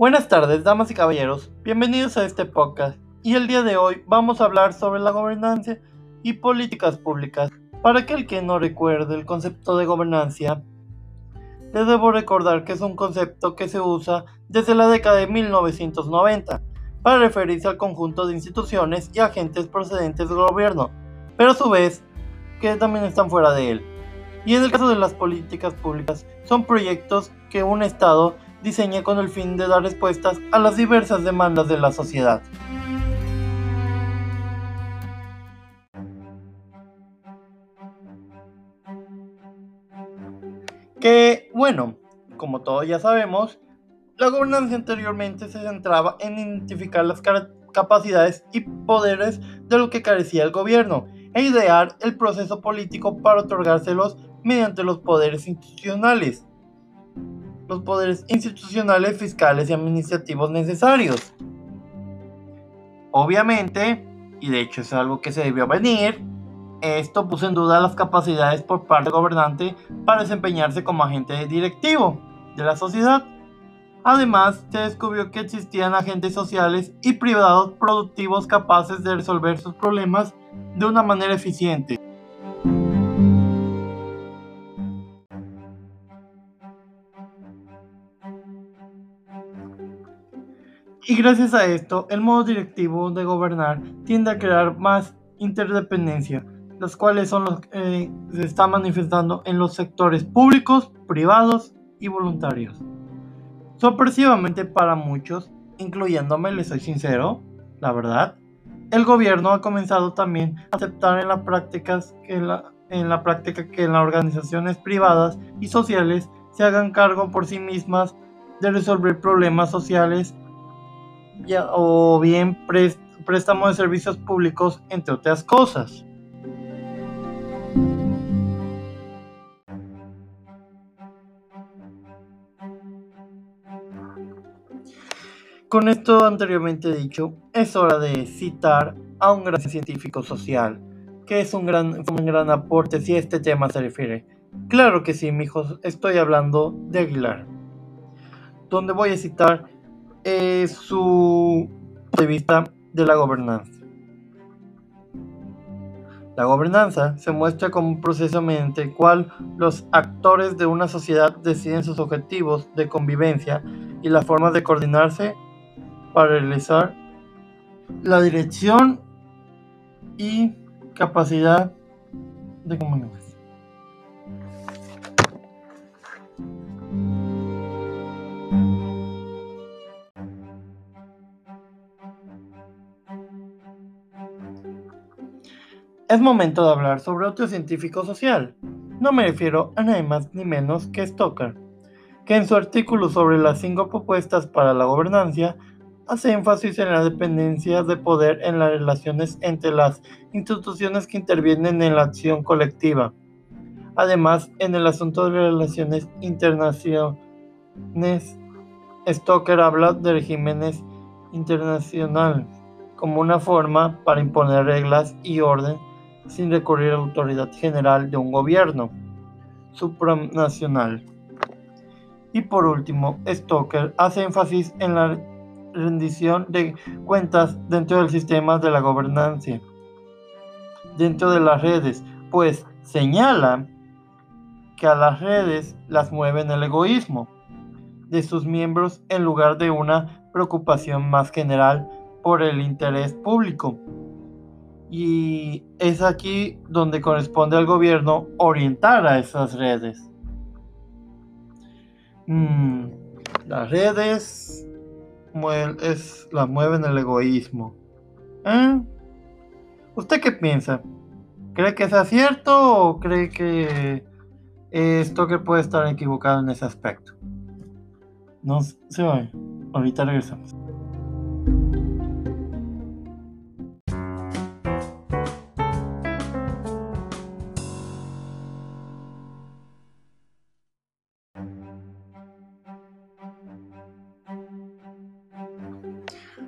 Buenas tardes, damas y caballeros. Bienvenidos a este podcast. Y el día de hoy vamos a hablar sobre la gobernanza y políticas públicas. Para aquel que no recuerde el concepto de gobernanza, les debo recordar que es un concepto que se usa desde la década de 1990 para referirse al conjunto de instituciones y agentes procedentes del gobierno, pero a su vez que también están fuera de él. Y en el caso de las políticas públicas, son proyectos que un Estado diseña con el fin de dar respuestas a las diversas demandas de la sociedad. Que, bueno, como todos ya sabemos, la gobernanza anteriormente se centraba en identificar las capacidades y poderes de lo que carecía el gobierno e idear el proceso político para otorgárselos mediante los poderes institucionales. Los poderes institucionales, fiscales y administrativos necesarios. Obviamente, y de hecho es algo que se debió venir, esto puso en duda las capacidades por parte del gobernante para desempeñarse como agente directivo de la sociedad. Además, se descubrió que existían agentes sociales y privados productivos capaces de resolver sus problemas de una manera eficiente. Y gracias a esto, el modo directivo de gobernar tiende a crear más interdependencia, las cuales son los que eh, se están manifestando en los sectores públicos, privados y voluntarios. Sorpresivamente para muchos, incluyéndome, les soy sincero, la verdad, el gobierno ha comenzado también a aceptar en la práctica que en la práctica que las organizaciones privadas y sociales se hagan cargo por sí mismas de resolver problemas sociales o bien préstamo de servicios públicos, entre otras cosas. Con esto anteriormente dicho, es hora de citar a un gran científico social, que es un gran, un gran aporte si a este tema se refiere. Claro que sí, mijos, estoy hablando de Aguilar, donde voy a citar eh, su de vista de la gobernanza. La gobernanza se muestra como un proceso mediante el cual los actores de una sociedad deciden sus objetivos de convivencia y la forma de coordinarse para realizar la dirección y capacidad de comunicación. Es momento de hablar sobre otro científico social. No me refiero a nada más ni menos que Stoker, que en su artículo sobre las cinco propuestas para la gobernanza hace énfasis en la dependencia de poder en las relaciones entre las instituciones que intervienen en la acción colectiva. Además, en el asunto de relaciones internacionales, Stoker habla de regímenes internacionales como una forma para imponer reglas y orden sin recurrir a la autoridad general de un gobierno supranacional. Y por último, Stoker hace énfasis en la rendición de cuentas dentro del sistema de la gobernanza, dentro de las redes, pues señala que a las redes las mueven el egoísmo de sus miembros en lugar de una preocupación más general por el interés público. Y es aquí donde corresponde al gobierno orientar a esas redes. Mm, las redes es, la mueven el egoísmo. ¿Eh? ¿Usted qué piensa? ¿Cree que es cierto o cree que esto que puede estar equivocado en ese aspecto? No se va. Ahorita regresamos.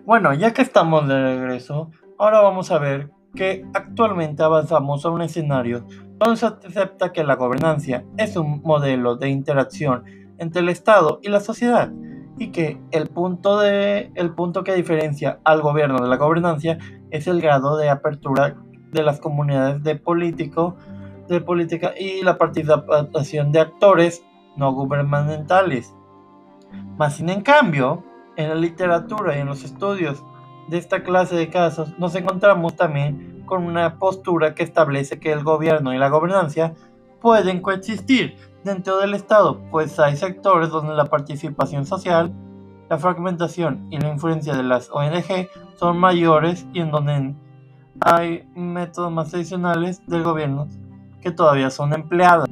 Bueno, ya que estamos de regreso, ahora vamos a ver que actualmente avanzamos a un escenario donde se acepta que la gobernanza es un modelo de interacción entre el Estado y la sociedad y que el punto, de, el punto que diferencia al gobierno de la gobernancia es el grado de apertura de las comunidades de político, de política y la participación de actores no gubernamentales. Más sin en cambio, en la literatura y en los estudios de esta clase de casos nos encontramos también con una postura que establece que el gobierno y la gobernancia pueden coexistir dentro del Estado, pues hay sectores donde la participación social, la fragmentación y la influencia de las ONG son mayores y en donde hay métodos más tradicionales del gobierno que todavía son empleados.